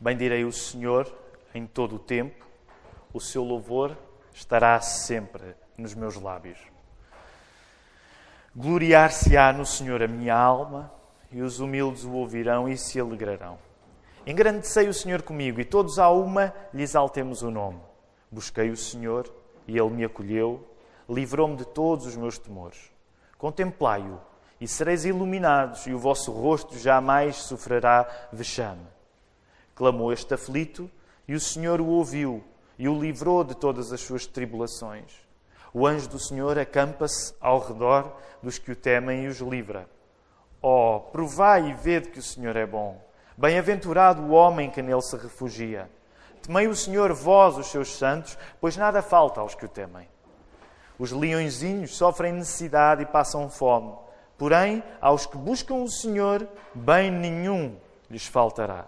Bendirei o Senhor em todo o tempo, o seu louvor estará sempre nos meus lábios. Gloriar-se-á no Senhor a minha alma, e os humildes o ouvirão e se alegrarão. Engrandecei o Senhor comigo, e todos a uma lhe exaltemos o nome. Busquei o Senhor, e ele me acolheu, livrou-me de todos os meus temores. Contemplai-o, e sereis iluminados, e o vosso rosto jamais sofrerá vexame. Clamou este aflito, e o Senhor o ouviu, e o livrou de todas as suas tribulações. O anjo do Senhor acampa-se ao redor dos que o temem e os livra. Oh, provai e vede que o Senhor é bom. Bem-aventurado o homem que nele se refugia. Temei o Senhor, vós, os seus santos, pois nada falta aos que o temem. Os leõezinhos sofrem necessidade e passam fome, porém, aos que buscam o Senhor, bem nenhum lhes faltará.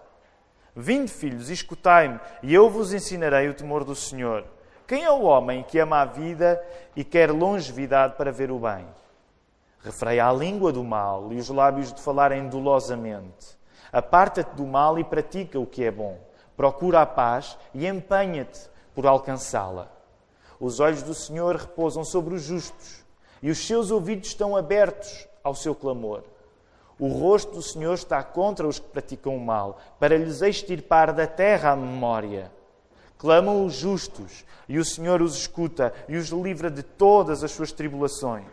Vinde, filhos, e escutai-me, e eu vos ensinarei o temor do Senhor. Quem é o homem que ama a vida e quer longevidade para ver o bem? Refreia a língua do mal e os lábios de falarem dolosamente. Aparta-te do mal e pratica o que é bom. Procura a paz e empenha-te por alcançá-la. Os olhos do Senhor repousam sobre os justos e os seus ouvidos estão abertos ao seu clamor. O rosto do Senhor está contra os que praticam o mal, para lhes extirpar da terra a memória. Clamam os justos, e o Senhor os escuta e os livra de todas as suas tribulações.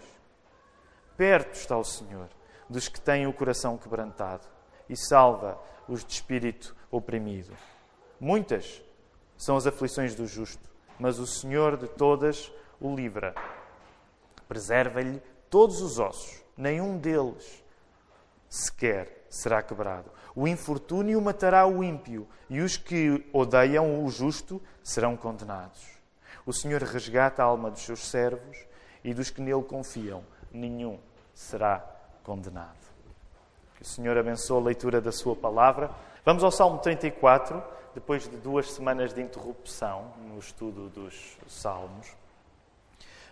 Perto está o Senhor dos que têm o coração quebrantado e salva os de espírito oprimido. Muitas são as aflições do justo, mas o Senhor de todas o livra. Preserva-lhe todos os ossos, nenhum deles sequer será quebrado. O infortúnio matará o ímpio, e os que odeiam o justo serão condenados. O Senhor resgata a alma dos seus servos, e dos que nele confiam, nenhum será condenado. Que o Senhor abençoe a leitura da sua palavra. Vamos ao Salmo 34, depois de duas semanas de interrupção no estudo dos Salmos.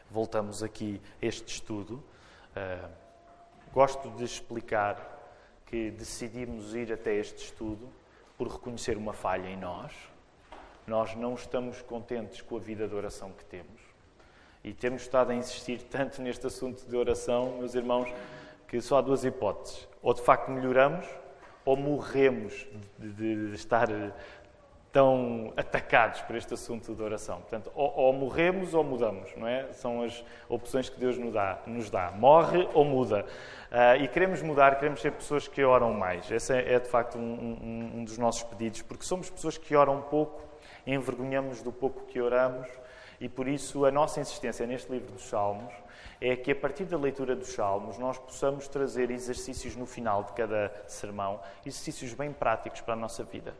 Voltamos aqui a este estudo. Uh, Gosto de explicar que decidimos ir até este estudo por reconhecer uma falha em nós. Nós não estamos contentes com a vida de oração que temos. E temos estado a insistir tanto neste assunto de oração, meus irmãos, que só há duas hipóteses. Ou de facto melhoramos, ou morremos de, de, de estar tão atacados por este assunto de oração. Portanto, ou, ou, morremos ou mudamos, não é? São as opções que Deus nos dá. Nos dá. Morre ou muda. Uh, e queremos mudar, queremos ser pessoas que oram mais. Esse é, é de facto um, um, um, dos nossos pedidos, porque somos pessoas que oram pouco, envergonhamos do pouco que oramos, e por isso a nossa insistência neste livro dos Salmos é que a partir da leitura dos Salmos nós possamos trazer exercícios no final de cada sermão, exercícios bem práticos para a nossa vida.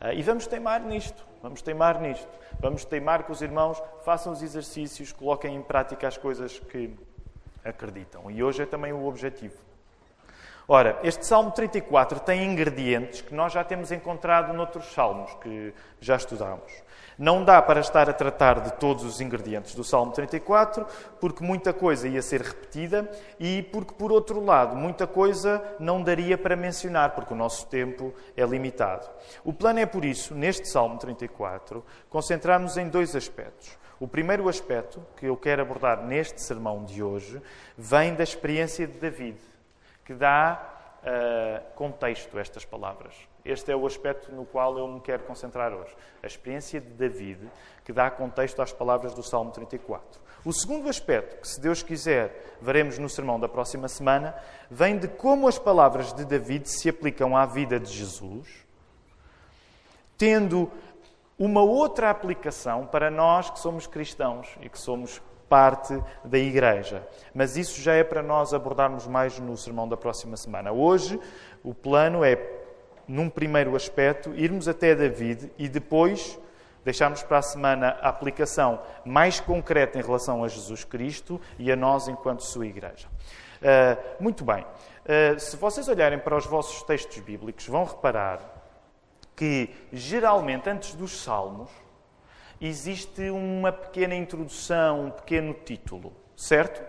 Uh, e vamos teimar nisto, vamos teimar nisto. Vamos teimar que os irmãos façam os exercícios, coloquem em prática as coisas que acreditam. E hoje é também o objetivo. Ora, este Salmo 34 tem ingredientes que nós já temos encontrado noutros salmos que já estudamos. Não dá para estar a tratar de todos os ingredientes do Salmo 34, porque muita coisa ia ser repetida e porque, por outro lado, muita coisa não daria para mencionar, porque o nosso tempo é limitado. O plano é, por isso, neste Salmo 34, concentrarmos em dois aspectos. O primeiro aspecto que eu quero abordar neste sermão de hoje vem da experiência de David, que dá uh, contexto a estas palavras. Este é o aspecto no qual eu me quero concentrar hoje. A experiência de David, que dá contexto às palavras do Salmo 34. O segundo aspecto, que se Deus quiser veremos no sermão da próxima semana, vem de como as palavras de David se aplicam à vida de Jesus, tendo uma outra aplicação para nós que somos cristãos e que somos parte da Igreja. Mas isso já é para nós abordarmos mais no sermão da próxima semana. Hoje, o plano é, num primeiro aspecto, irmos até David e depois deixarmos para a semana a aplicação mais concreta em relação a Jesus Cristo e a nós enquanto sua Igreja. Uh, muito bem. Uh, se vocês olharem para os vossos textos bíblicos, vão reparar que geralmente antes dos Salmos existe uma pequena introdução, um pequeno título, certo?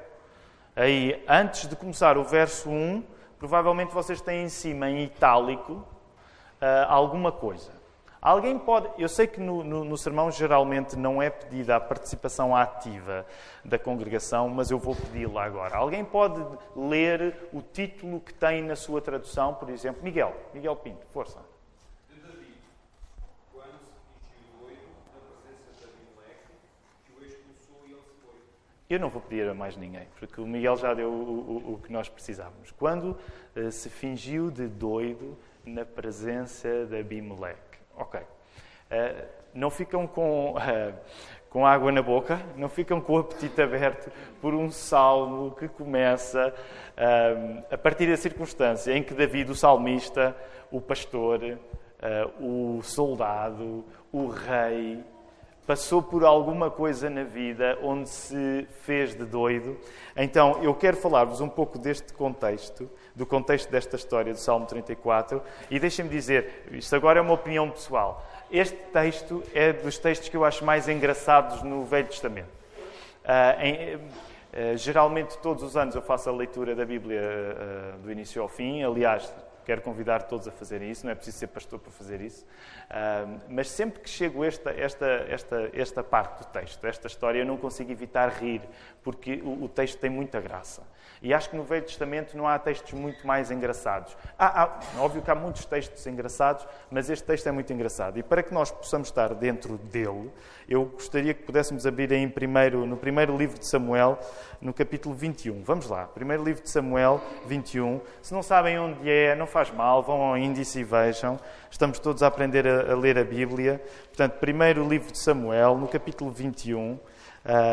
Aí, antes de começar o verso 1, provavelmente vocês têm em cima, em itálico, uh, alguma coisa. Alguém pode. Eu sei que no, no, no, sermão geralmente não é pedida a participação ativa da congregação, mas eu vou pedi-la agora. Alguém pode ler o título que tem na sua tradução, por exemplo? Miguel, Miguel Pinto, força. Eu não vou pedir a mais ninguém, porque o Miguel já deu o, o, o que nós precisávamos. Quando uh, se fingiu de doido na presença de Abimeleque. Ok. Uh, não ficam com, uh, com água na boca, não ficam com o apetite aberto por um salmo que começa uh, a partir da circunstância em que David, o salmista, o pastor, o soldado, o rei, passou por alguma coisa na vida onde se fez de doido. Então, eu quero falar-vos um pouco deste contexto do contexto desta história do Salmo 34. E deixem-me dizer, isto agora é uma opinião pessoal. Este texto é dos textos que eu acho mais engraçados no Velho Testamento. Uh, em, uh, geralmente, todos os anos eu faço a leitura da Bíblia uh, do início ao fim. Aliás, quero convidar todos a fazerem isso, não é preciso ser pastor para fazer isso. mas sempre que chego a esta, esta, esta, esta parte do texto, esta história, eu não consigo evitar rir, porque o, o texto tem muita graça. E acho que no Velho Testamento não há textos muito mais engraçados. Há, há, óbvio que há muitos textos engraçados, mas este texto é muito engraçado. E para que nós possamos estar dentro dele, eu gostaria que pudéssemos abrir em primeiro, no primeiro livro de Samuel, no capítulo 21. Vamos lá, primeiro livro de Samuel 21. Se não sabem onde é, não faz mal, vão ao índice e vejam. Estamos todos a aprender a, a ler a Bíblia. Portanto, primeiro livro de Samuel, no capítulo 21 uh,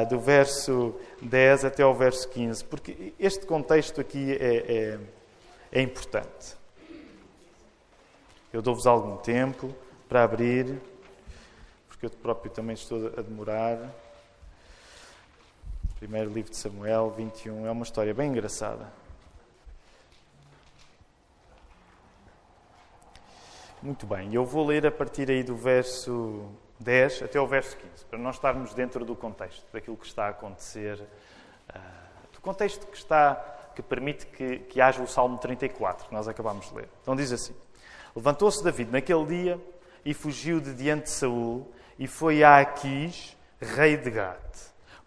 do verso 10 até ao verso 15, porque este contexto aqui é, é, é importante. Eu dou-vos algum tempo para abrir, porque eu próprio também estou a demorar. Primeiro livro de Samuel, 21, é uma história bem engraçada. Muito bem, eu vou ler a partir aí do verso 10 até o verso 15, para nós estarmos dentro do contexto, daquilo que está a acontecer, uh, do contexto que está, que permite que, que haja o Salmo 34, que nós acabamos de ler. Então diz assim: Levantou-se David naquele dia e fugiu de diante de Saul e foi a Aquis, rei de Gate.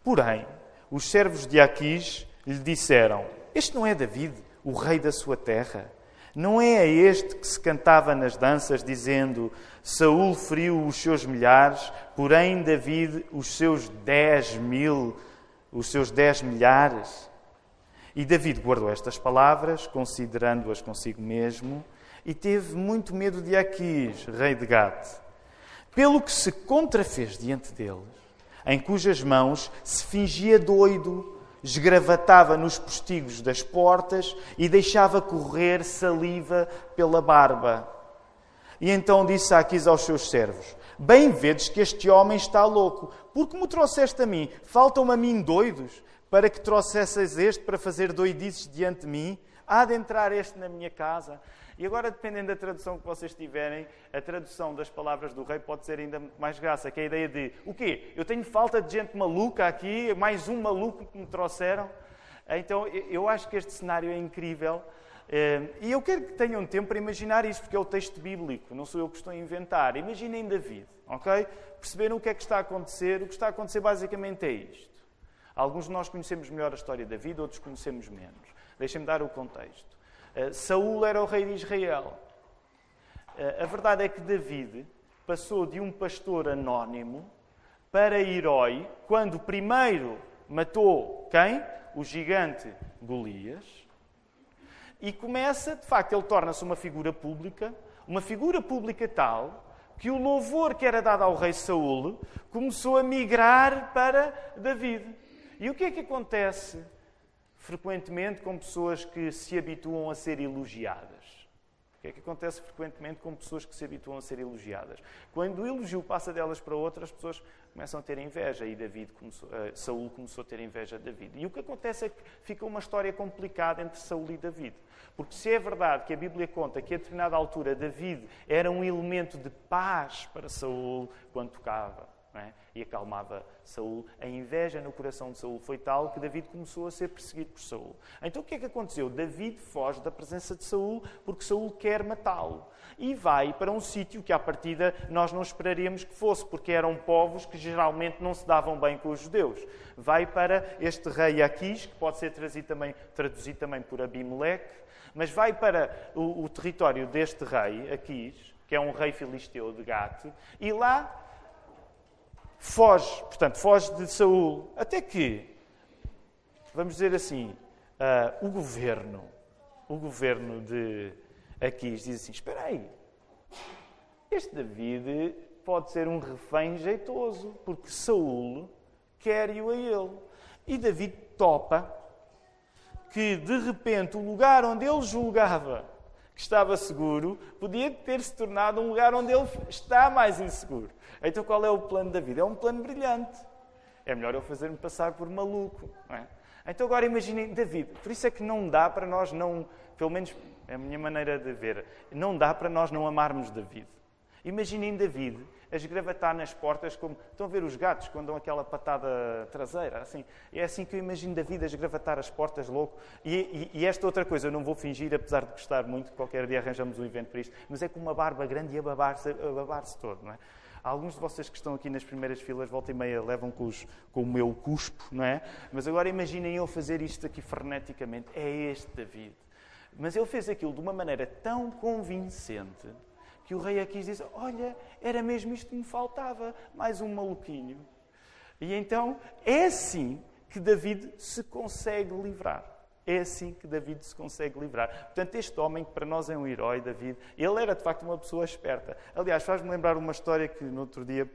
Porém, os servos de Aquis lhe disseram: Este não é David, o rei da sua terra? Não é a este que se cantava nas danças, dizendo: Saul feriu os seus milhares, porém David os seus dez mil, os seus dez milhares. E David guardou estas palavras, considerando-as consigo mesmo, e teve muito medo de Aquis, rei de Gate, pelo que se contrafez diante deles, em cujas mãos se fingia doido esgravatava nos postigos das portas e deixava correr saliva pela barba. E então disse Aquis aos seus servos: Bem vedes que este homem está louco, porque me trouxeste a mim? Faltam-me a mim doidos, para que trouxesses este para fazer doidices diante de mim? Há de entrar este na minha casa? E agora, dependendo da tradução que vocês tiverem, a tradução das palavras do rei pode ser ainda mais graça, que é a ideia de o quê? Eu tenho falta de gente maluca aqui, mais um maluco que me trouxeram. Então, eu acho que este cenário é incrível. Eh, e eu quero que tenham tempo para imaginar isso, porque é o texto bíblico, não sou eu que estou a inventar. Imaginem David, ok? Perceberam o que é que está a acontecer? O que está a acontecer basicamente é isto. Alguns de nós conhecemos melhor a história da vida, outros conhecemos menos. Deixem-me dar o contexto. Eh, Saúl era o rei de Israel. Eh, a verdade é que David passou de um pastor anónimo para herói quando primeiro matou quem? O gigante Golias. E começa, de facto, ele torna-se uma figura pública, uma figura pública tal que o louvor que era dado ao rei Saúl começou a migrar para David. E o que é que acontece frequentemente com pessoas que se habituam a ser elogiadas. O que é que acontece frequentemente com pessoas que se habituam a ser elogiadas? Quando o elogio passa delas para outras, as pessoas começam a ter inveja e David começou, uh, Saul começou a ter inveja de David. E o que acontece é que fica uma história complicada entre Saul e David. Porque se é verdade que a Bíblia conta que a determinada altura David era um elemento de paz para Saul quando tocava é? e acalmava Saul. A inveja no coração de Saul foi tal que David começou a ser perseguido por Saul. Então o que é que aconteceu? David foge da presença de Saul porque Saul quer matá-lo e vai para um sítio que à partida nós não esperaríamos que fosse, porque eram povos que geralmente não se davam bem com os judeus. Vai para este rei Aquis, que pode ser traduzido também, traduzido também por Abimeleque, mas vai para o, o território deste rei, Aquis, que é um rei filisteu de Gate, e lá foge, portanto, foge de Saul, até que, vamos dizer assim, uh, o governo, o governo de Aquis diz assim, espera aí, este David pode ser um refém jeitoso, porque Saul quer-o a ele. E David topa que, de repente, o lugar onde ele julgava que estava seguro podia ter se tornado um lugar onde ele está mais inseguro. Então, qual é o plano da vida? É um plano brilhante. É melhor eu fazer-me passar por maluco. É? Então, agora imaginem David. Por isso é que não dá para nós não, pelo menos é a minha maneira de ver, não dá para nós não amarmos David. Imaginem David esgravatar nas portas, como estão a ver os gatos quando dão aquela patada traseira. Assim, é assim que eu imagino David a esgravatar as portas louco. E, e, e, esta outra coisa, eu não vou fingir, apesar de gostar muito, qualquer dia arranjamos um evento para isto, mas é com uma barba grande e a babar-se babar todo, não é? Alguns de vocês que estão aqui nas primeiras filas, volta e meia, levam com, os, com o meu cuspo, não é? Mas agora imaginem eu fazer isto aqui freneticamente. É este David. Mas ele fez aquilo de uma maneira tão convincente que o rei aqui diz: Olha, era mesmo isto que me faltava, mais um maluquinho. E então é assim que David se consegue livrar. É assim que David se consegue livrar. Portanto, este homem, que para nós é um herói, David, ele era de facto uma pessoa esperta. Aliás, faz-me lembrar uma história que no outro dia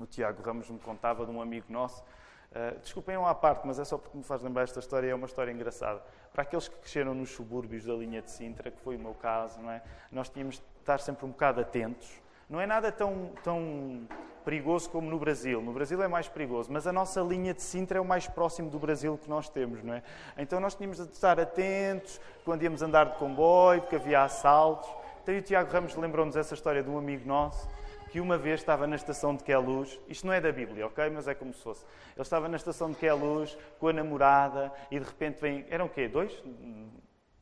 o Tiago Ramos me contava de um amigo nosso. Uh, desculpem uma à parte, mas é só porque me faz lembrar esta história, é uma história engraçada. Para aqueles que cresceram nos subúrbios da linha de Sintra, que foi o meu caso, não é? nós tínhamos estar sempre um bocado atentos. Não é nada tão, tão perigoso como no Brasil. No Brasil é mais perigoso, mas a nossa linha de Sintra é o mais próximo do Brasil que nós temos, não é? Então nós tínhamos de estar atentos quando íamos andar de comboio, porque havia assaltos. Então o Tiago Ramos lembrou-nos essa história de um amigo nosso que uma vez estava na estação de Queluz, isto não é da Bíblia, ok? Mas é como se fosse. Ele estava na estação de Queluz com a namorada e de repente vem. Eram o quê? Dois?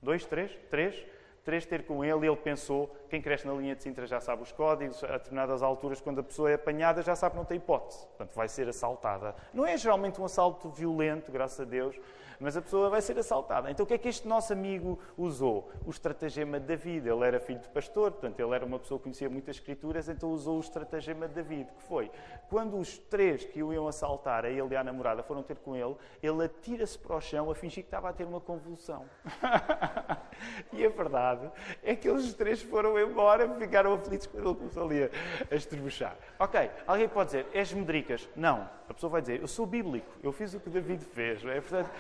Dois, três? Três? Três ter com ele, ele pensou, quem cresce na linha de Sintra já sabe os códigos, a determinadas alturas, quando a pessoa é apanhada, já sabe que não tem hipótese. Portanto, vai ser assaltada. Não é geralmente um assalto violento, graças a Deus, mas a pessoa vai ser assaltada. Então o que é que este nosso amigo usou? O estratagema de David. Ele era filho de pastor, portanto, ele era uma pessoa que conhecia muitas escrituras, então usou o estratagema de David, que foi, quando os três que o iam assaltar, a ele e a namorada, foram ter com ele, ele atira-se para o chão a fingir que estava a ter uma convulsão. e a verdade é que eles três foram embora, ficaram aflitos quando ele começou ali a, estrebuchar. Ok, alguém pode dizer, és medricas? Não. A pessoa vai dizer, eu sou bíblico, eu fiz o que David fez. É? Portanto,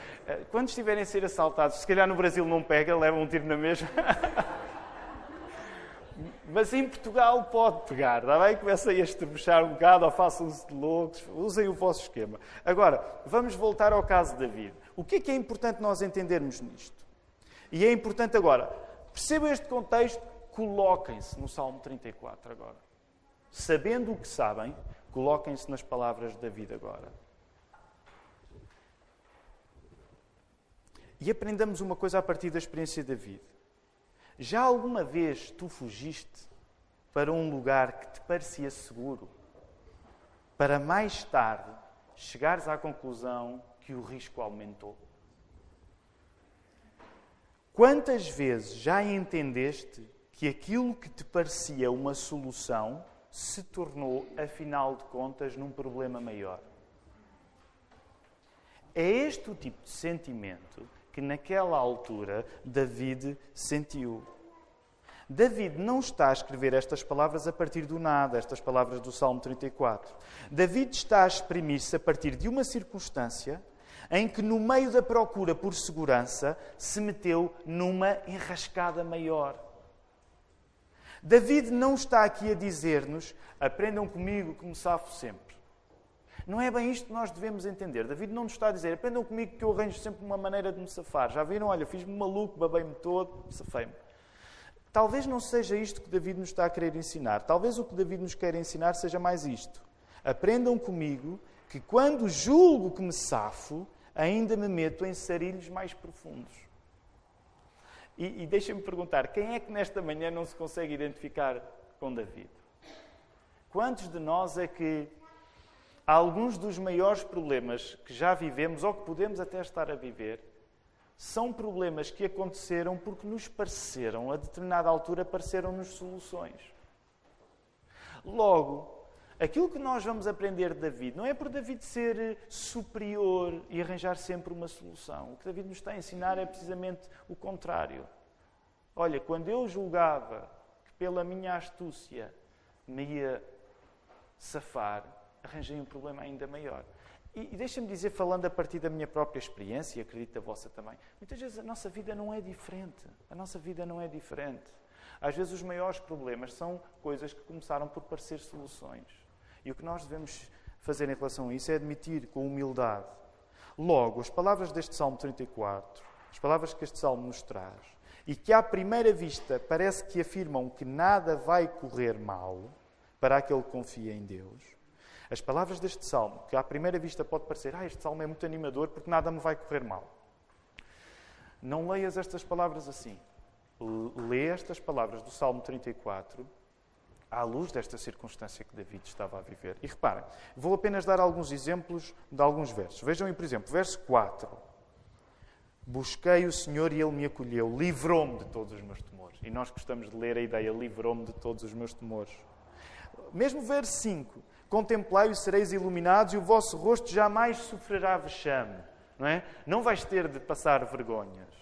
quando estiverem a ser assaltados, se calhar no Brasil não pega, levam um tiro na mesma. Mas em Portugal pode pegar, está bem? Comecem a estrebuchar um bocado ou façam-se de loucos, usem o vosso esquema. Agora, vamos voltar ao caso de David. O que é que é importante nós entendermos nisto? E é importante agora, percebam este contexto, coloquem-se no Salmo 34 agora. Sabendo o que sabem, coloquem-se nas palavras de David agora. E aprendamos uma coisa a partir da experiência de David. Já alguma vez tu fugiste para um lugar que te parecia seguro, para mais tarde chegares à conclusão que o risco aumentou? Quantas vezes já entendeste que aquilo que te parecia uma solução se tornou, afinal de contas, num problema maior? É este o tipo de sentimento que, naquela altura, David sentiu. David não está a escrever estas palavras a partir do nada, estas palavras do Salmo 34. David está a exprimir-se a partir de uma circunstância em que, no meio da procura por segurança, se meteu numa enrascada maior. David não está aqui a dizer-nos: aprendam comigo me safo sempre. Não é bem isto que nós devemos entender. David não nos está a dizer: aprendam comigo que eu arranjo sempre uma maneira de me safar. Já viram? Olha, fiz-me maluco, babei-me todo, safei-me. Talvez não seja isto que David nos está a querer ensinar. Talvez o que David nos quer ensinar seja mais isto. Aprendam comigo que quando julgo que me safo, ainda me meto em sarilhos mais profundos. E, e deixem-me perguntar: quem é que nesta manhã não se consegue identificar com David? Quantos de nós é que alguns dos maiores problemas que já vivemos ou que podemos até estar a viver são problemas que aconteceram porque nos pareceram, a determinada altura, pareceram-nos soluções. Logo, aquilo que nós vamos aprender de David não é por David ser superior e arranjar sempre uma solução. O que David nos está a ensinar é precisamente o contrário. Olha, quando eu julgava que pela minha astúcia me ia safar, arranjei um problema ainda maior. E, e deixa-me dizer, falando a partir da minha própria experiência, e acredito a vossa também, muitas vezes a nossa vida não é diferente. A nossa vida não é diferente. Às vezes os maiores problemas são coisas que começaram por parecer soluções. E o que nós devemos fazer em relação a isso é admitir com humildade. Logo, as palavras deste Salmo 34, as palavras que este Salmo nos traz, e que à primeira vista parece que afirmam que nada vai correr mal para aquele que confia em Deus, as palavras deste salmo, que à primeira vista pode parecer, ah, este salmo é muito animador porque nada me vai correr mal. Não leias estas palavras assim. Lê estas palavras do Salmo 34 à luz desta circunstância que David estava a viver. E reparem, vou apenas dar alguns exemplos de alguns versos. Vejam aí, por exemplo, verso 4. Busquei o Senhor e Ele me acolheu, livrou-me de todos os meus temores. E nós gostamos de ler a ideia, livrou-me de todos os meus temores. Mesmo verso 5. Contemplai e sereis iluminados, e o vosso rosto jamais sofrerá vexame. Não, é? não vais ter de passar vergonhas.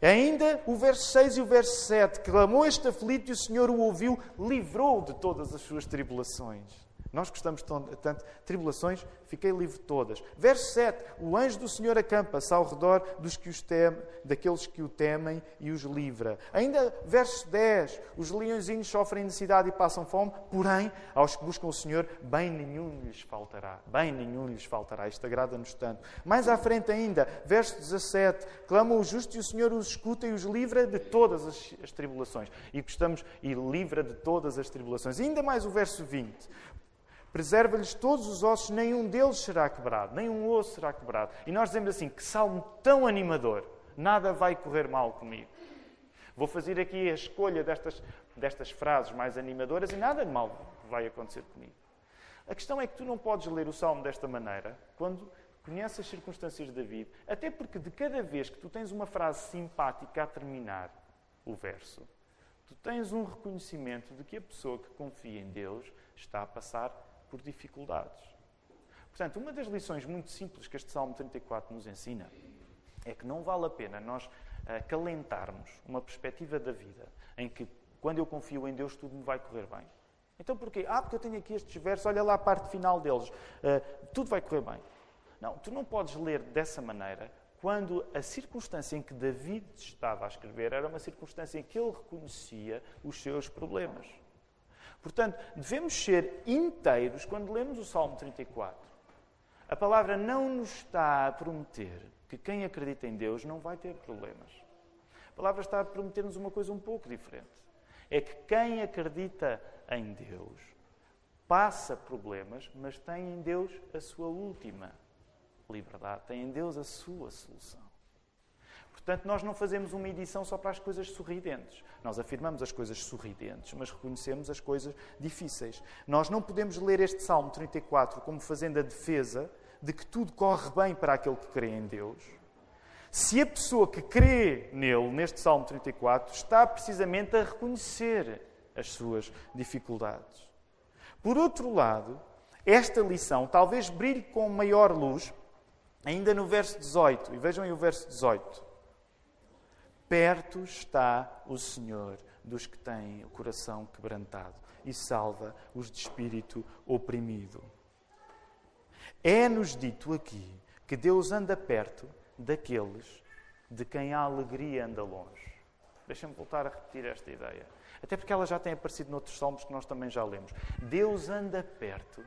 Ainda o verso 6 e o verso 7. Clamou este aflito e o Senhor o ouviu, livrou de todas as suas tribulações. Nós gostamos tanto tribulações, fiquei livre de todas. Verso 7: O anjo do Senhor acampa-se ao redor dos que os tem, daqueles que o temem e os livra. Ainda verso 10: Os leõezinhos sofrem necessidade e passam fome, porém, aos que buscam o Senhor, bem nenhum lhes faltará. Bem nenhum lhes faltará. Isto agrada-nos tanto. Mais à frente ainda, verso 17: Clama o justo e o Senhor os escuta e os livra de todas as, as tribulações. E gostamos, e livra de todas as tribulações. E ainda mais o verso 20: Preserva-lhes todos os ossos, nenhum deles será quebrado, nenhum osso será quebrado. E nós dizemos assim: que salmo tão animador, nada vai correr mal comigo. Vou fazer aqui a escolha destas, destas frases mais animadoras e nada de mal vai acontecer comigo. A questão é que tu não podes ler o salmo desta maneira quando conheces as circunstâncias de David, até porque de cada vez que tu tens uma frase simpática a terminar o verso, tu tens um reconhecimento de que a pessoa que confia em Deus está a passar por dificuldades. Portanto, uma das lições muito simples que este Salmo 34 nos ensina é que não vale a pena nós acalentarmos uma perspectiva da vida em que, quando eu confio em Deus, tudo me vai correr bem. Então porquê? Ah, porque eu tenho aqui estes versos, olha lá a parte final deles. Uh, tudo vai correr bem. Não, tu não podes ler dessa maneira quando a circunstância em que David estava a escrever era uma circunstância em que ele reconhecia os seus problemas. Portanto, devemos ser inteiros quando lemos o Salmo 34. A palavra não nos está a prometer que quem acredita em Deus não vai ter problemas. A palavra está a prometer-nos uma coisa um pouco diferente. É que quem acredita em Deus passa problemas, mas tem em Deus a sua última liberdade, tem em Deus a sua solução. Portanto, nós não fazemos uma edição só para as coisas sorridentes. Nós afirmamos as coisas sorridentes, mas reconhecemos as coisas difíceis. Nós não podemos ler este Salmo 34 como fazendo a defesa de que tudo corre bem para aquele que crê em Deus. Se a pessoa que crê nele, neste Salmo 34, está precisamente a reconhecer as suas dificuldades. Por outro lado, esta lição talvez brilhe com maior luz ainda no verso 18. E vejam aí o verso 18. Perto está o Senhor dos que têm o coração quebrantado e salva os de espírito oprimido. É-nos dito aqui que Deus anda perto daqueles de quem a alegria anda longe. Deixa-me voltar a repetir esta ideia. Até porque ela já tem aparecido noutros salmos que nós também já lemos. Deus anda perto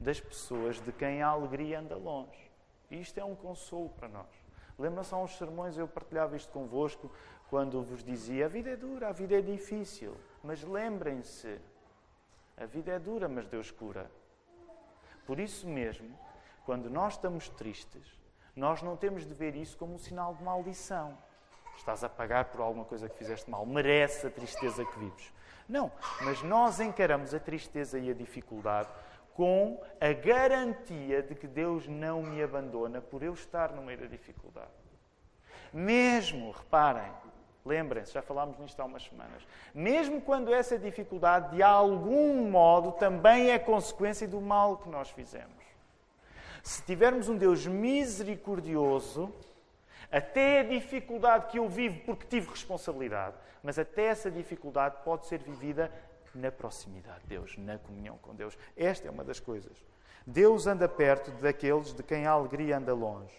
das pessoas de quem a alegria anda longe. E isto é um consolo para nós. Lembram-se há uns sermões, eu partilhava isto convosco, quando vos dizia: a vida é dura, a vida é difícil. Mas lembrem-se, a vida é dura, mas Deus cura. Por isso mesmo, quando nós estamos tristes, nós não temos de ver isso como um sinal de maldição. Estás a pagar por alguma coisa que fizeste mal, merece a tristeza que vives. Não, mas nós encaramos a tristeza e a dificuldade com a garantia de que Deus não me abandona por eu estar no meio da dificuldade. Mesmo, reparem, lembrem-se, já falámos nisto há umas semanas, mesmo quando essa dificuldade de algum modo também é consequência do mal que nós fizemos. Se tivermos um Deus misericordioso, até a dificuldade que eu vivo porque tive responsabilidade, mas até essa dificuldade pode ser vivida na proximidade de Deus, na comunhão com Deus. Esta é uma das coisas. Deus anda perto daqueles de quem a alegria anda longe.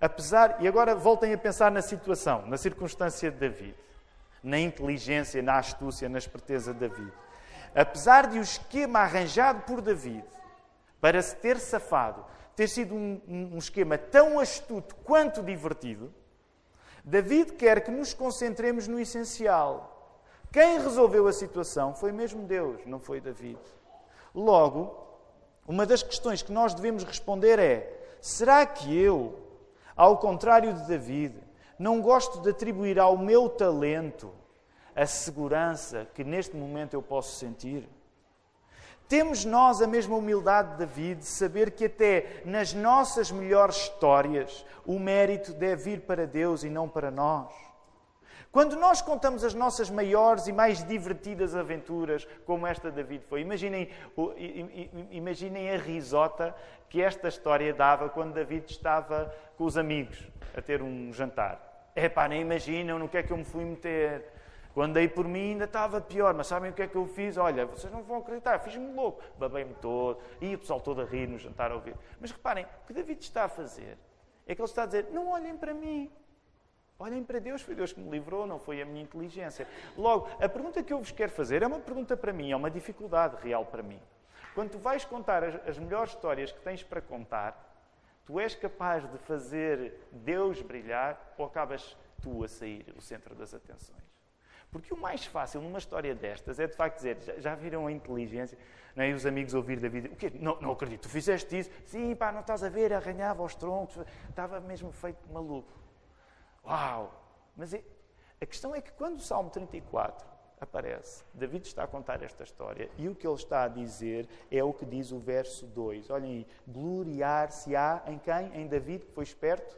Apesar, e agora voltem a pensar na situação, na circunstância de David, na inteligência, na astúcia, na esperteza de David. Apesar de o esquema arranjado por David para se ter safado ter sido um, um esquema tão astuto quanto divertido, David quer que nos concentremos no essencial. Quem resolveu a situação foi mesmo Deus, não foi David. Logo, uma das questões que nós devemos responder é: será que eu, ao contrário de David, não gosto de atribuir ao meu talento a segurança que neste momento eu posso sentir? Temos nós a mesma humildade de David de saber que até nas nossas melhores histórias o mérito deve vir para Deus e não para nós. Quando nós contamos as nossas maiores e mais divertidas aventuras, como esta de David foi, imaginem, imaginem a risota que esta história dava quando David estava com os amigos a ter um jantar. É pá, nem imaginam no que é que eu me fui meter. Quando dei por mim ainda estava pior, mas sabem o que é que eu fiz? Olha, vocês não vão acreditar, fiz-me louco, babei-me todo, e o pessoal todo a rir no jantar a ouvir. Mas reparem, o que David está a fazer é que ele está a dizer: não olhem para mim, olhem para Deus, foi Deus que me livrou, não foi a minha inteligência. Logo, a pergunta que eu vos quero fazer é uma pergunta para mim, é uma dificuldade real para mim. Quando tu vais contar as, as melhores histórias que tens para contar, tu és capaz de fazer Deus brilhar ou acabas tu a sair o centro das atenções? Porque o mais fácil numa história destas é de facto dizer, já, já viram a inteligência? Não é? E os amigos ouvir da vida, o quê? Não, não acredito, tu fizeste isso? Sim, pá, não estás a ver, arranhava os troncos, estava mesmo feito maluco. Uau! Mas é, a questão é que quando o Salmo 34 aparece, David está a contar esta história e o que ele está a dizer é o que diz o verso 2. Olhem aí, gloriar-se-á em quem? Em David, que foi esperto?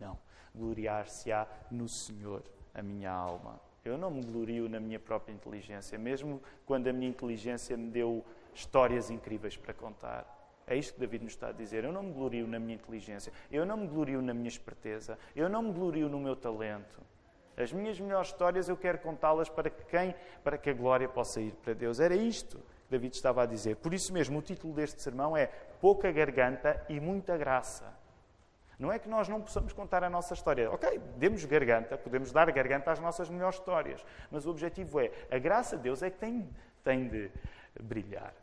Não, gloriar-se-á no Senhor, a minha alma. Eu não me glorio na minha própria inteligência, mesmo quando a minha inteligência me deu histórias incríveis para contar. É isto que David nos está a dizer. Eu não me glorio na minha inteligência, eu não me glorio na minha esperteza, eu não me glorio no meu talento. As minhas melhores histórias eu quero contá-las para que quem, para que a glória possa ir para Deus. Era isto que David estava a dizer. Por isso mesmo, o título deste sermão é Pouca garganta e muita graça. Não é que nós não possamos contar a nossa história. Ok, demos garganta, podemos dar garganta às nossas melhores histórias. Mas o objetivo é, a graça de Deus é que tem, tem de brilhar.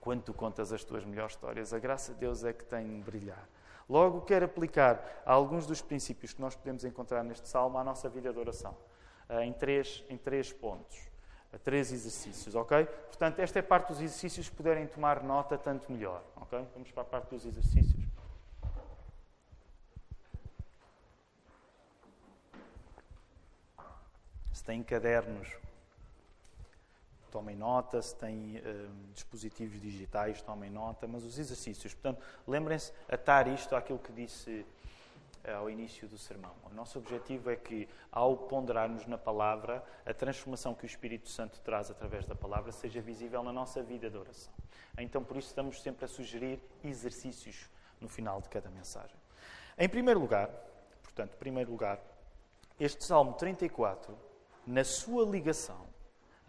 Quando tu contas as tuas melhores histórias, a graça de Deus é que tem de brilhar. Logo, quero aplicar alguns dos princípios que nós podemos encontrar neste salmo à nossa vida de oração. Eh, em três, em três pontos. Três exercícios, ok? Portanto, esta é parte dos exercícios. Se puderem tomar nota, tanto melhor, ok? Vamos para a parte dos exercícios. Se têm cadernos, tomem nota. Se têm uh, dispositivos digitais, tomem nota. Mas os exercícios, portanto, lembrem-se atar isto àquilo que disse uh, ao início do sermão. O nosso objetivo é que, ao ponderarmos na palavra, a transformação que o Espírito Santo traz através da palavra seja visível na nossa vida de oração. Então, por isso, estamos sempre a sugerir exercícios no final de cada mensagem. Em primeiro lugar, portanto, primeiro lugar, este Salmo 34 na sua ligação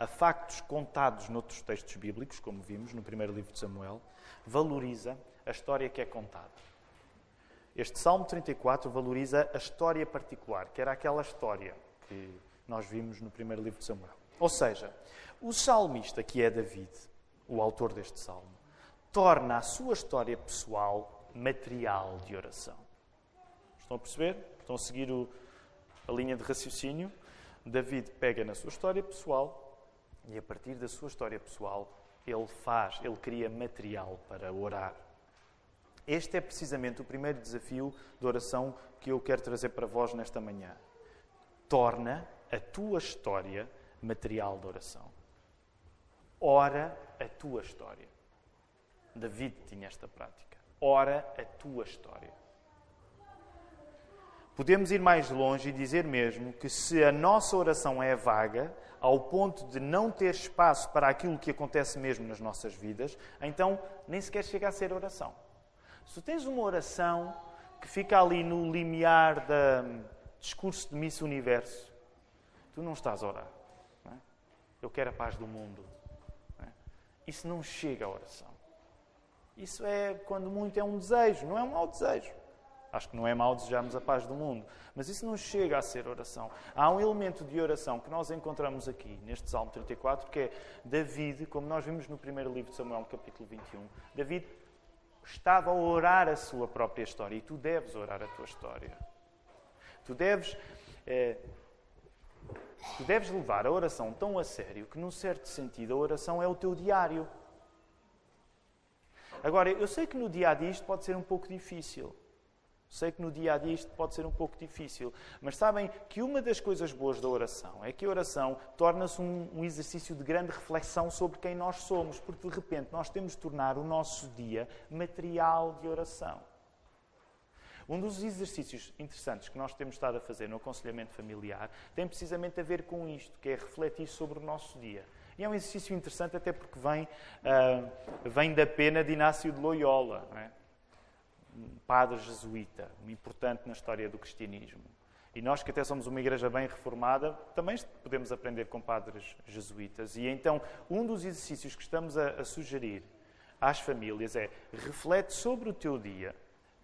a factos contados noutros textos bíblicos, como vimos no primeiro livro de Samuel, valoriza a história que é contada. Este Salmo 34 valoriza a história particular, que era aquela história que nós vimos no primeiro livro de Samuel. Ou seja, o salmista, que é David, o autor deste salmo, torna a sua história pessoal material de oração. Estão a perceber? Estão a seguir o, a linha de raciocínio? David pega na sua história pessoal e, a partir da sua história pessoal, Ele faz, ele cria material para orar. Este é precisamente o primeiro desafio de oração que eu quero trazer para vós nesta manhã. Torna a tua história material de oração. Ora a tua história. David tinha esta prática. Ora a tua história. Podemos ir mais longe e dizer mesmo que se a nossa oração é vaga, ao ponto de não ter espaço para aquilo que acontece mesmo nas nossas vidas, então nem sequer chega a ser oração. Se tens uma oração que fica ali no limiar do discurso de Miss Universo, tu não estás a orar. Não é? Eu quero a paz do mundo. Não é? Isso não chega à oração. Isso é, quando muito, é um desejo, não é um mau desejo. Acho que não é mau desejarmos a paz do mundo, mas isso não chega a ser oração. Há um elemento de oração que nós encontramos aqui, neste Salmo 34, que é David, como nós vimos no primeiro livro de Samuel, capítulo 21. David estava a orar a sua própria história e tu deves orar a tua história. Tu deves, eh, tu deves levar a oração tão a sério que, num certo sentido, a oração é o teu diário. Agora, eu sei que no dia a dia isto pode ser um pouco difícil. Sei que no dia a dia isto pode ser um pouco difícil, mas sabem que uma das coisas boas da oração é que a oração torna-se um, um, exercício de grande reflexão sobre quem nós somos, porque de repente nós temos de tornar o nosso dia material de oração. Um dos exercícios interessantes que nós temos estado a fazer no aconselhamento familiar tem precisamente a ver com isto, que é refletir sobre o nosso dia. E é um exercício interessante até porque vem, uh, vem da pena de Inácio de Loyola. Não é? Um padre jesuíta, importante na história do cristianismo. E nós, que até somos uma igreja bem reformada, também podemos aprender com padres jesuítas. E então, um dos exercícios que estamos a, a sugerir às famílias é reflete sobre o teu dia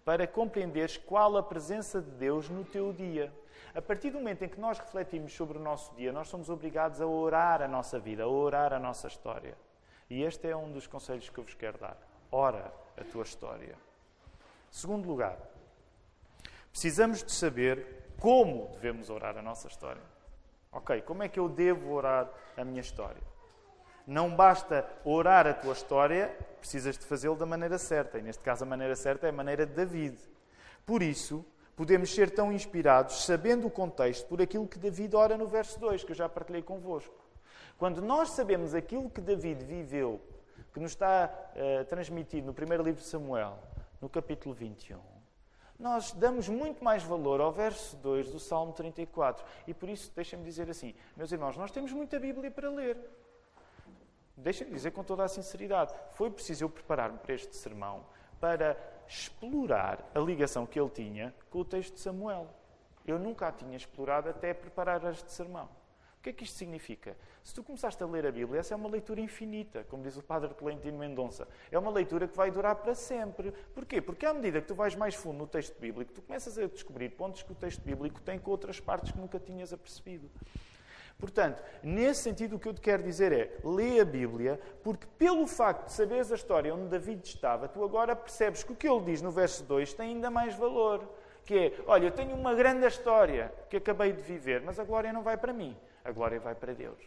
para compreenderes qual a presença de Deus no teu dia. A partir do momento em que nós refletimos sobre o nosso dia, nós somos obrigados a orar a nossa vida, a orar a nossa história. E este é um dos conselhos que eu vos quero dar. Ora a tua história. Segundo lugar, precisamos de saber como devemos orar a nossa história. Ok, como é que eu devo orar a minha história? Não basta orar a tua história, precisas de fazê-lo da maneira certa. E neste caso, a maneira certa é a maneira de David. Por isso, podemos ser tão inspirados, sabendo o contexto, por aquilo que David ora no verso 2, que eu já partilhei convosco. Quando nós sabemos aquilo que David viveu, que nos está uh, transmitido no primeiro livro de Samuel, no capítulo 21, nós damos muito mais valor ao verso 2 do Salmo 34. E por isso, deixem-me dizer assim, meus irmãos, nós temos muita Bíblia para ler. Deixem-me dizer com toda a sinceridade, foi preciso eu preparar-me para este sermão para explorar a ligação que ele tinha com o texto de Samuel. Eu nunca a tinha explorado até preparar este sermão. Que é que isto significa? Se tu começaste a ler a Bíblia, essa é uma leitura infinita, como diz o padre Tolentino Mendonça. É uma leitura que vai durar para sempre. Porquê? Porque à medida que tu vais mais fundo no texto bíblico, tu começas a descobrir pontos que o texto bíblico tem com outras partes que nunca tinhas apercebido. Portanto, nesse sentido, o que eu te quero dizer é: lê a Bíblia, porque pelo facto de saberes a história onde David estava, tu agora percebes que o que ele diz no verso 2 tem ainda mais valor. Que é: olha, eu tenho uma grande história que acabei de viver, mas a glória não vai para mim a glória vai para Deus.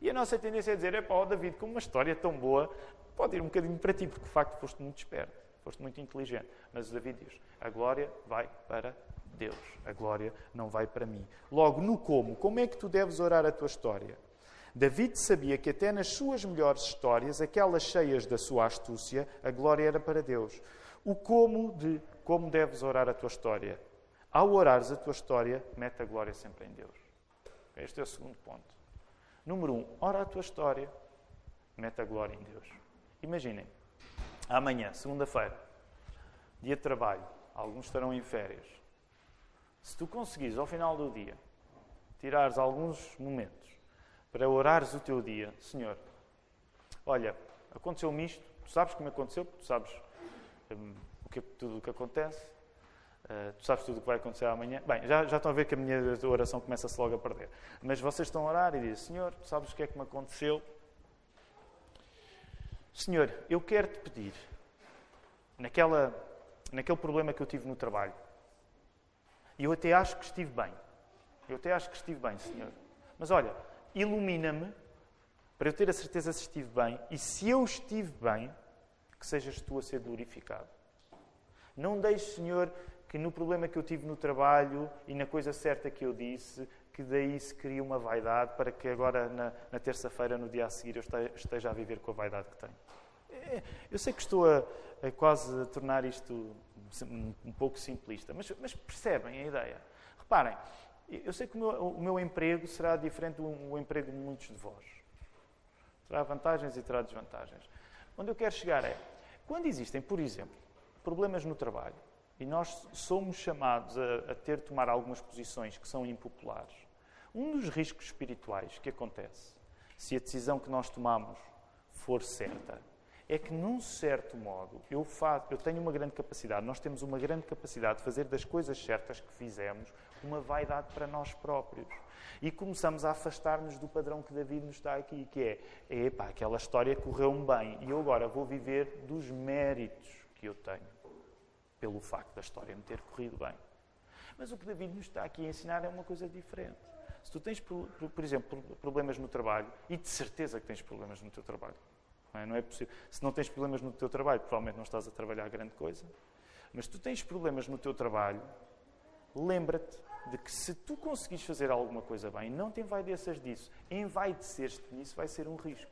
E a nossa tendência é dizer, é pá, oh David, com uma história tão boa, pode ir um bocadinho para ti, porque de facto foste muito esperto, foste muito inteligente. Mas o David diz, a glória vai para Deus, a glória não vai para mim. Logo, no como, como é que tu deves orar a tua história? David sabia que até nas suas melhores histórias, aquelas cheias da sua astúcia, a glória era para Deus. O como de como deves orar a tua história? Ao orares a tua história, mete a glória sempre em Deus. Este é o segundo ponto. Número um, ora a tua história, mete a glória em Deus. Imaginem, amanhã, segunda-feira, dia de trabalho, alguns estarão em férias. Se tu conseguires, ao final do dia, tirares alguns momentos para orares o teu dia, Senhor, olha, aconteceu-me isto, tu sabes como aconteceu, tu sabes hum, o que, tudo o que acontece, Uh, tu sabes tudo o que vai acontecer amanhã. Bem, já, já estão a ver que a minha oração começa-se logo a perder. Mas vocês estão a orar e dizem: Senhor, tu sabes o que é que me aconteceu? Senhor, eu quero te pedir, naquela, naquele problema que eu tive no trabalho, e eu até acho que estive bem. Eu até acho que estive bem, Senhor. Mas olha, ilumina-me para eu ter a certeza se estive bem e se eu estive bem, que sejas tu a ser glorificado. Não deixes, Senhor, que no problema que eu tive no trabalho e na coisa certa que eu disse, que daí se cria uma vaidade para que agora, na, na terça-feira, no dia a seguir, eu esteja a viver com a vaidade que tenho. É, eu sei que estou a, a quase a tornar isto um, pouco simplista, mas, mas, percebem a ideia. Reparem, eu sei que o meu, o meu emprego será diferente do, do emprego de muitos de vós. Terá vantagens e terá desvantagens. Onde eu quero chegar é, quando existem, por exemplo, problemas no trabalho, e nós somos chamados a, a ter de tomar algumas posições que são impopulares, um dos riscos espirituais que acontece, se a decisão que nós tomamos for certa, é que, num certo modo, eu, faço, eu tenho uma grande capacidade, nós temos uma grande capacidade de fazer das coisas certas que fizemos uma vaidade para nós próprios. E começamos a afastar-nos do padrão que David nos está aqui, que é, epá, aquela história correu-me bem e eu agora vou viver dos méritos que eu tenho, pelo facto da história me ter corrido bem. Mas o que David nos está aqui a ensinar é uma coisa diferente. Se tu tens, por, exemplo, problemas no trabalho, e de certeza que tens problemas no teu trabalho, não é? não é possível. Se não tens problemas no teu trabalho, provavelmente não estás a trabalhar grande coisa. Mas tu tens problemas no teu trabalho, lembra-te de que se tu conseguires fazer alguma coisa bem, não te envaideças disso. Envaidecer-te nisso vai ser um risco.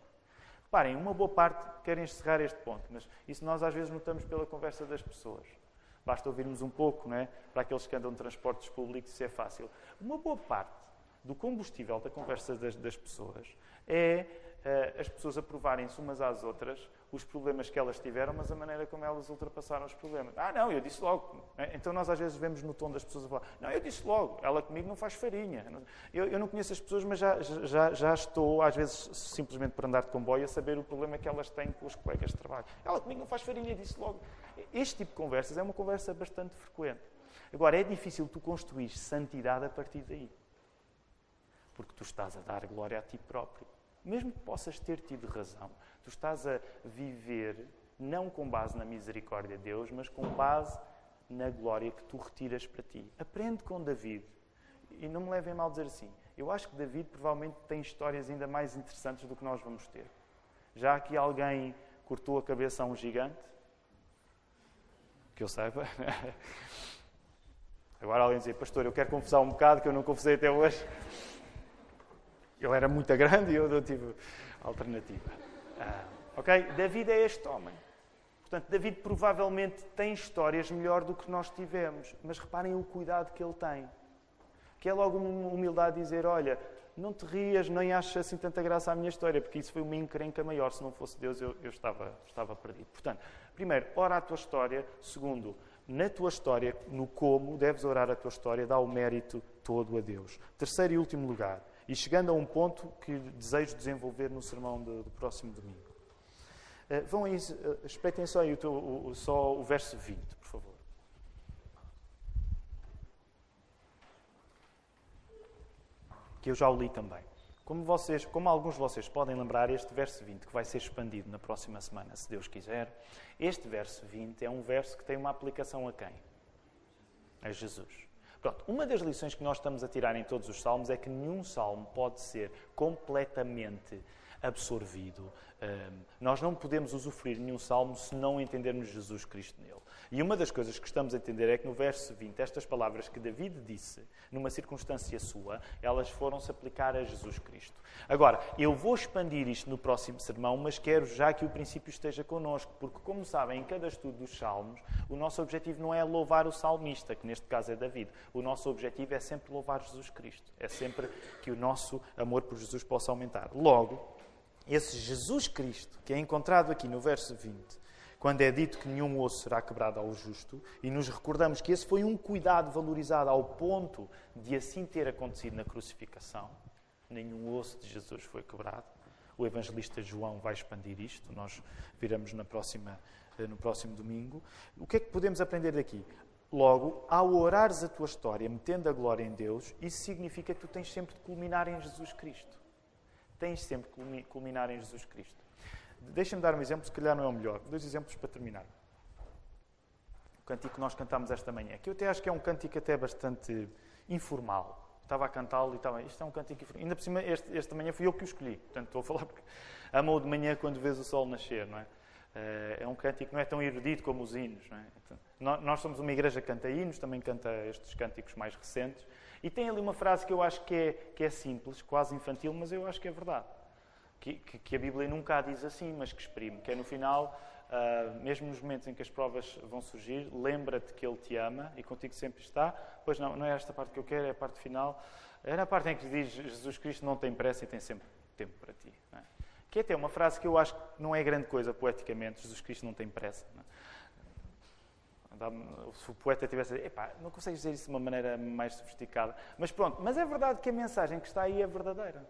Reparem, uma boa parte, querem encerrar este ponto, mas isso nós às vezes notamos pela conversa das pessoas. Basta ouvirmos um pouco, não é? Para aqueles que andam de transportes públicos, isso é fácil. Uma boa parte do combustível da conversa das, das pessoas é uh, as pessoas aprovarem-se umas às outras os problemas que elas tiveram, mas a maneira como elas ultrapassaram os problemas. Ah, não, eu disse logo. É? Então nós às vezes vemos no tom das pessoas a falar: Não, eu disse logo, ela comigo não faz farinha. Eu, eu não conheço as pessoas, mas já, já, já estou, às vezes, simplesmente por andar de comboio, a saber o problema que elas têm com os colegas de trabalho. Ela comigo não faz farinha, disse logo. Este tipo de conversas é uma conversa bastante frequente. Agora, é difícil tu construir santidade a partir daí. Porque tu estás a dar glória a ti próprio. Mesmo que possas ter tido razão, tu estás a viver não com base na misericórdia de Deus, mas com base na glória que tu retiras para ti. Aprende com David. E não me levem mal dizer assim. Eu acho que David provavelmente tem histórias ainda mais interessantes do que nós vamos ter. Já aqui alguém cortou a cabeça a um gigante? Que eu saiba. Agora alguém dizer, pastor, eu quero confessar um bocado que eu não confessei até hoje. Ele era muito grande e eu não tive alternativa. Ah, ok? David é este homem. Portanto, David provavelmente tem histórias melhor do que nós tivemos. Mas reparem o cuidado que ele tem. Que é logo uma humildade dizer: olha, não te rias, nem achas assim tanta graça à minha história, porque isso foi uma encrenca maior. Se não fosse Deus, eu, eu estava, estava perdido. Portanto, primeiro, ora a tua história. Segundo, na tua história, no como, deves orar a tua história, dá o mérito todo a Deus. Terceiro e último lugar, e chegando a um ponto que desejo desenvolver no sermão do, do próximo domingo. Uh, vão aí, uh, espreitem só, aí o, teu, o, só o verso 20, por favor. Que eu já o li também. Como, vocês, como alguns de vocês podem lembrar, este verso 20, que vai ser expandido na próxima semana, se Deus quiser, este verso 20 é um verso que tem uma aplicação a quem? A Jesus. Pronto, uma das lições que nós estamos a tirar em todos os salmos é que nenhum salmo pode ser completamente absorvido. nós não podemos usufruir nenhum salmo se não entendermos Jesus Cristo nele. E uma das coisas que estamos a entender é que no verso 20, estas palavras que David disse, numa circunstância sua, elas foram-se aplicar a Jesus Cristo. Agora, eu vou expandir isto no próximo sermão, mas quero já que o princípio esteja connosco, porque, como sabem, em cada estudo dos Salmos, o nosso objetivo não é louvar o salmista, que neste caso é David. O nosso objetivo é sempre louvar Jesus Cristo. É sempre que o nosso amor por Jesus possa aumentar. Logo, esse Jesus Cristo, que é encontrado aqui no verso 20, quando é dito que nenhum osso será quebrado ao justo, e nos recordamos que esse foi um cuidado valorizado ao ponto de assim ter acontecido na crucificação. Nenhum osso de Jesus foi quebrado. O evangelista João vai expandir isto, nós viramos na próxima, eh, no próximo domingo. O que é que podemos aprender daqui? Logo, ao orares a tua história, metendo a glória em Deus, isso significa que tu tens sempre de culminar em Jesus Cristo. Tens sempre de culminar em Jesus Cristo. Deixem-me dar um exemplo, se calhar não é o melhor. Dois exemplos para terminar. O cântico que nós cantamos esta manhã, que eu até acho que é um cântico até bastante informal. estava a cantá-lo e estava, isto é um cântico diferente. Ainda por cima, este, este manhã fui eu que o escolhi. Portanto, estou a falar porque ama-o de manhã quando vês o sol nascer, não é? Eh, é um cântico que não é tão erudito como os hinos. Não é? Então, nós somos uma igreja que canta hinos, também canta estes cânticos mais recentes. E tem ali uma frase que eu acho que é, que é simples, quase infantil, mas eu acho que é verdade. Que, que, que a Bíblia nunca a diz assim, mas que exprime. Que é no final, uh, mesmo nos momentos em que as provas vão surgir, lembra-te que Ele te ama e contigo sempre está. Pois não, não é esta parte que eu quero, é a parte final. É na parte em que diz Jesus Cristo não tem pressa e tem sempre tempo para ti. É? Que é até uma frase que eu acho que não é grande coisa poeticamente. Jesus Cristo não tem pressa. Não é? Se o poeta tivesse a dizer, epá, não consegues dizer isso de uma maneira mais sofisticada. Mas pronto, mas é verdade que a mensagem que está aí é verdadeira.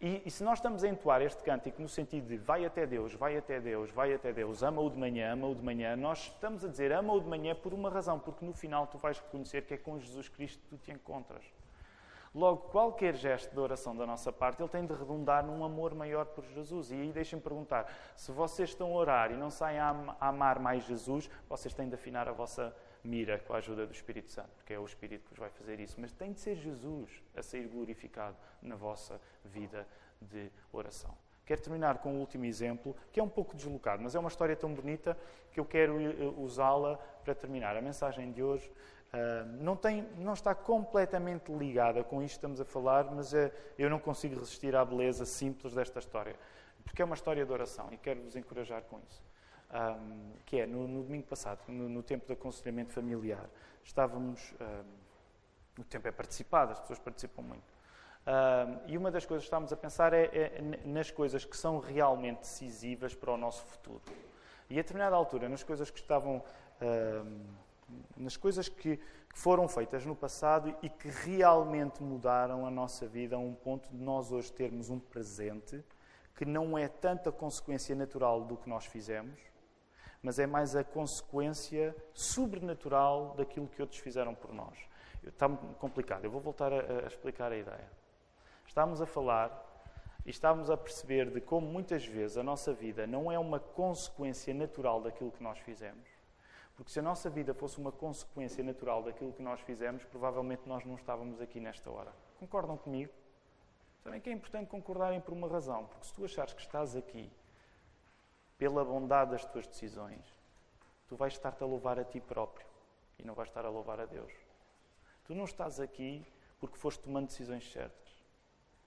E, e, se nós estamos a entoar este cântico no sentido de vai até Deus, vai até Deus, vai até Deus, ama-o de manhã, ama-o de manhã, nós estamos a dizer ama-o de manhã por uma razão, porque no final tu vais reconhecer que é com Jesus Cristo que tu te encontras. Logo, qualquer gesto de oração da nossa parte, ele tem de redundar num amor maior por Jesus. E aí deixem-me perguntar: se vocês estão a orar e não saem a amar mais Jesus, vocês têm de afinar a vossa mira com a ajuda do Espírito Santo, porque é o Espírito que vos vai fazer isso. Mas tem de ser Jesus a sair glorificado na vossa vida de oração. Quero terminar com o um último exemplo, que é um pouco deslocado, mas é uma história tão bonita que eu quero eh, usá-la para terminar. A mensagem de hoje Uh, não, tem, não está completamente ligada com isto que estamos a falar, mas uh, eu não consigo resistir à beleza simples desta história. Porque é uma história de oração e quero vos encorajar com isso. Um, que é, no, no, domingo passado, no, no, tempo de aconselhamento familiar, estávamos. Um, o tempo é participado, as pessoas participam muito. Um, e uma das coisas que estávamos a pensar é, é, nas coisas que são realmente decisivas para o nosso futuro. E a determinada altura, nas coisas que estavam nas coisas que, que foram feitas no passado e que realmente mudaram a nossa vida a um ponto de nós hoje termos um presente que não é tanto a consequência natural do que nós fizemos, mas é mais a consequência sobrenatural daquilo que outros fizeram por nós. Está complicado, eu vou voltar a, a explicar a ideia. Estamos a falar e estamos a perceber de como muitas vezes a nossa vida não é uma consequência natural daquilo que nós fizemos, porque se a nossa vida fosse uma consequência natural daquilo que nós fizemos, provavelmente nós não estávamos aqui nesta hora. Concordam comigo? Sabem que é importante concordarem por uma razão, porque se tu achares que estás aqui pela bondade das tuas decisões, tu vais estar-te a louvar a ti próprio e não vais estar a louvar a Deus. Tu não estás aqui porque foste tomando decisões certas.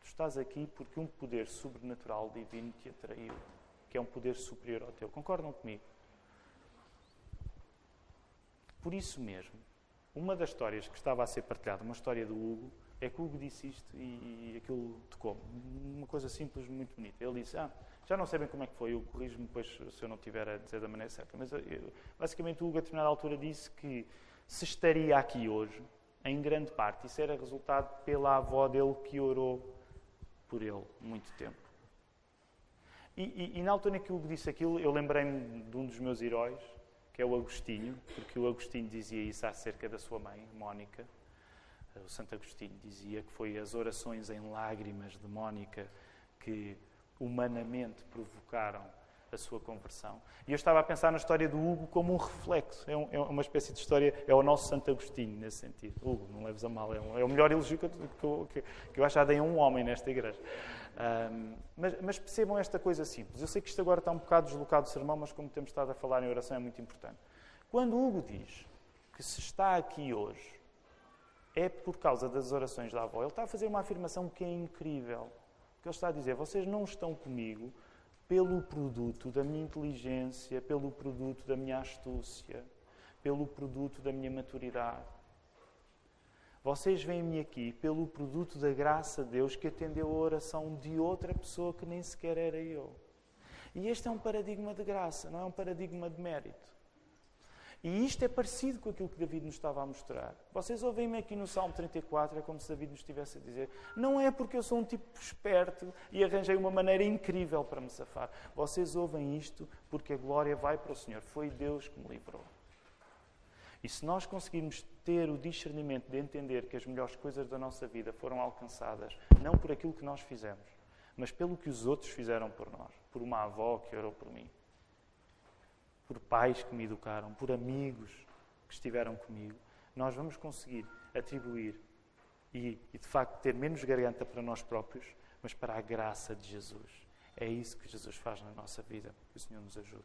Tu estás aqui porque um poder sobrenatural divino te atraiu, que é um poder superior ao teu. Concordam comigo? Por isso mesmo, uma das histórias que estava a ser partilhada, uma história do Hugo, é que o Hugo disse isto e, e aquilo tocou Uma coisa simples, muito bonita. Ele disse: Ah, já não sei bem como é que foi, eu corrijo-me depois se eu não tiver a dizer da maneira certa. Mas eu, basicamente o Hugo, a determinada altura, disse que se estaria aqui hoje, em grande parte, isso era resultado pela avó dele que orou por ele muito tempo. E, e, e na altura em que o Hugo disse aquilo, eu lembrei-me de um dos meus heróis, que é o Agostinho, porque o Agostinho dizia isso acerca da sua mãe, Mónica. O Santo Agostinho dizia que foi as orações em lágrimas de Mónica que humanamente provocaram a sua conversão. E eu estava a pensar na história do Hugo como um reflexo. É, um, é uma espécie de história, é o nosso Santo Agostinho, nesse sentido. Hugo, não leves a mal, é, um, é o melhor elogio que eu, que, que eu acho um homem nesta igreja. Um, mas, mas, percebam esta coisa simples. Eu sei que isto agora está um bocado deslocado do sermão, mas como temos estado a falar em oração é muito importante. Quando Hugo diz que se está aqui hoje é por causa das orações da avó, ele está a fazer uma afirmação que é incrível. Que ele está a dizer: vocês não estão comigo pelo produto da minha inteligência, pelo produto da minha astúcia, pelo produto da minha maturidade. Vocês vêm-me aqui pelo produto da graça de Deus que atendeu a oração de outra pessoa que nem sequer era eu. E este é um paradigma de graça, não é um paradigma de mérito. E isto é parecido com aquilo que David nos estava a mostrar. Vocês ouvem-me aqui no Salmo 34, é como se David nos estivesse a dizer: não é porque eu sou um tipo esperto e arranjei uma maneira incrível para me safar. Vocês ouvem isto porque a glória vai para o Senhor. Foi Deus que me livrou. E se nós conseguirmos ter o discernimento de entender que as melhores coisas da nossa vida foram alcançadas não por aquilo que nós fizemos, mas pelo que os outros fizeram por nós, por uma avó que orou por mim, por pais que me educaram, por amigos que estiveram comigo, nós vamos conseguir atribuir e, e, de facto, ter menos garganta para nós próprios, mas para a graça de Jesus. É isso que Jesus faz na nossa vida. Que o Senhor nos ajude.